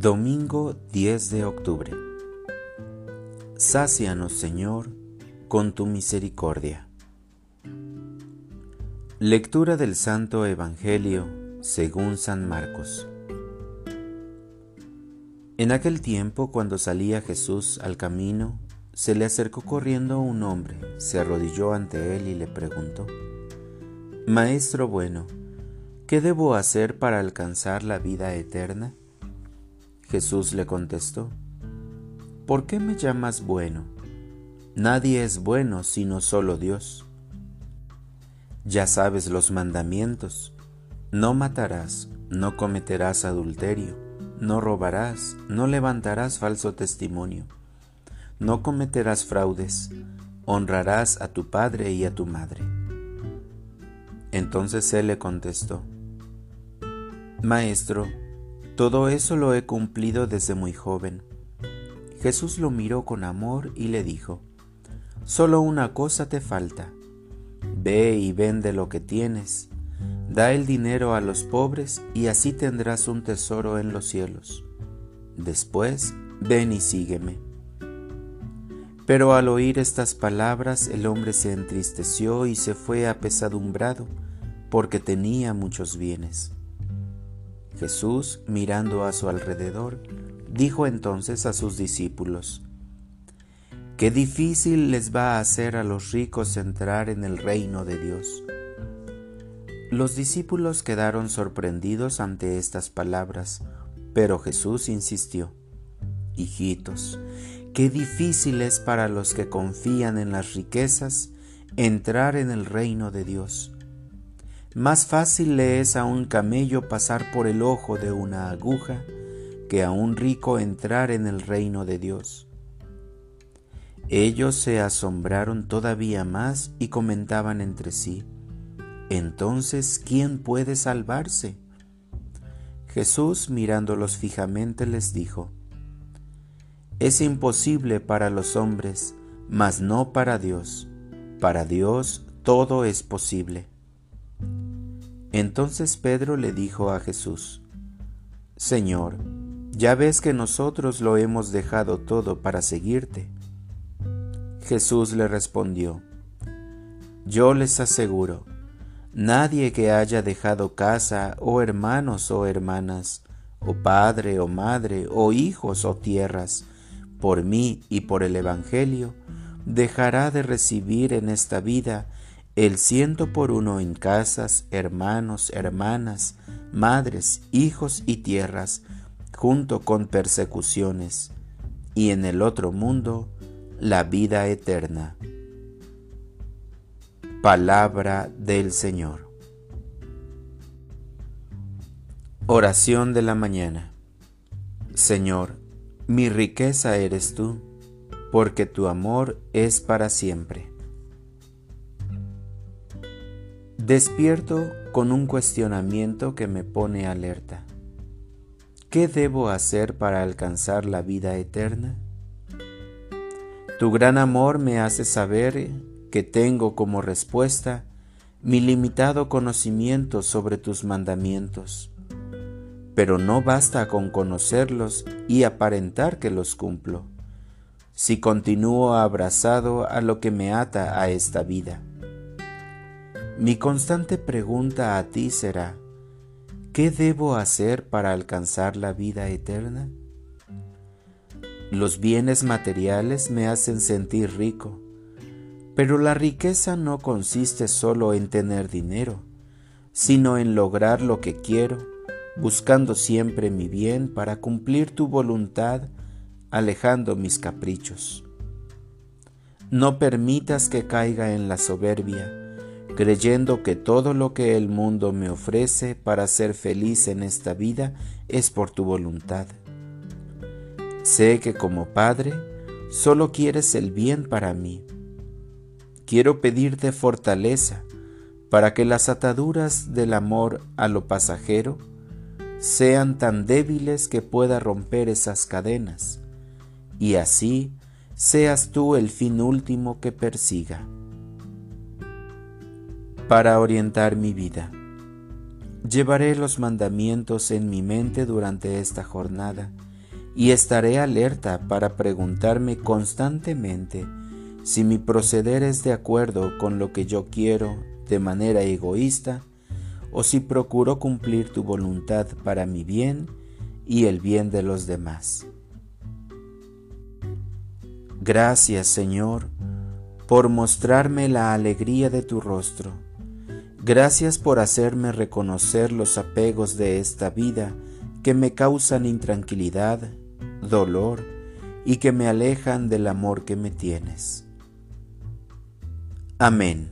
Domingo 10 de octubre. Sácianos, Señor, con tu misericordia. Lectura del Santo Evangelio según San Marcos. En aquel tiempo, cuando salía Jesús al camino, se le acercó corriendo un hombre, se arrodilló ante él y le preguntó, Maestro bueno, ¿qué debo hacer para alcanzar la vida eterna? Jesús le contestó, ¿por qué me llamas bueno? Nadie es bueno sino solo Dios. Ya sabes los mandamientos. No matarás, no cometerás adulterio, no robarás, no levantarás falso testimonio, no cometerás fraudes, honrarás a tu padre y a tu madre. Entonces él le contestó, Maestro, todo eso lo he cumplido desde muy joven. Jesús lo miró con amor y le dijo, Solo una cosa te falta. Ve y vende lo que tienes, da el dinero a los pobres y así tendrás un tesoro en los cielos. Después, ven y sígueme. Pero al oír estas palabras el hombre se entristeció y se fue apesadumbrado, porque tenía muchos bienes. Jesús, mirando a su alrededor, dijo entonces a sus discípulos, Qué difícil les va a hacer a los ricos entrar en el reino de Dios. Los discípulos quedaron sorprendidos ante estas palabras, pero Jesús insistió, Hijitos, qué difícil es para los que confían en las riquezas entrar en el reino de Dios. Más fácil le es a un camello pasar por el ojo de una aguja que a un rico entrar en el reino de Dios. Ellos se asombraron todavía más y comentaban entre sí, entonces, ¿quién puede salvarse? Jesús, mirándolos fijamente, les dijo, Es imposible para los hombres, mas no para Dios. Para Dios todo es posible. Entonces Pedro le dijo a Jesús, Señor, ya ves que nosotros lo hemos dejado todo para seguirte. Jesús le respondió, Yo les aseguro, nadie que haya dejado casa o hermanos o hermanas, o padre o madre, o hijos o tierras, por mí y por el Evangelio, dejará de recibir en esta vida el ciento por uno en casas, hermanos, hermanas, madres, hijos y tierras, junto con persecuciones, y en el otro mundo la vida eterna. Palabra del Señor. Oración de la mañana. Señor, mi riqueza eres tú, porque tu amor es para siempre. Despierto con un cuestionamiento que me pone alerta. ¿Qué debo hacer para alcanzar la vida eterna? Tu gran amor me hace saber que tengo como respuesta mi limitado conocimiento sobre tus mandamientos. Pero no basta con conocerlos y aparentar que los cumplo, si continúo abrazado a lo que me ata a esta vida. Mi constante pregunta a ti será, ¿qué debo hacer para alcanzar la vida eterna? Los bienes materiales me hacen sentir rico, pero la riqueza no consiste solo en tener dinero, sino en lograr lo que quiero, buscando siempre mi bien para cumplir tu voluntad, alejando mis caprichos. No permitas que caiga en la soberbia, creyendo que todo lo que el mundo me ofrece para ser feliz en esta vida es por tu voluntad. Sé que como Padre solo quieres el bien para mí. Quiero pedirte fortaleza para que las ataduras del amor a lo pasajero sean tan débiles que pueda romper esas cadenas, y así seas tú el fin último que persiga para orientar mi vida. Llevaré los mandamientos en mi mente durante esta jornada y estaré alerta para preguntarme constantemente si mi proceder es de acuerdo con lo que yo quiero de manera egoísta o si procuro cumplir tu voluntad para mi bien y el bien de los demás. Gracias, Señor, por mostrarme la alegría de tu rostro. Gracias por hacerme reconocer los apegos de esta vida que me causan intranquilidad, dolor y que me alejan del amor que me tienes. Amén.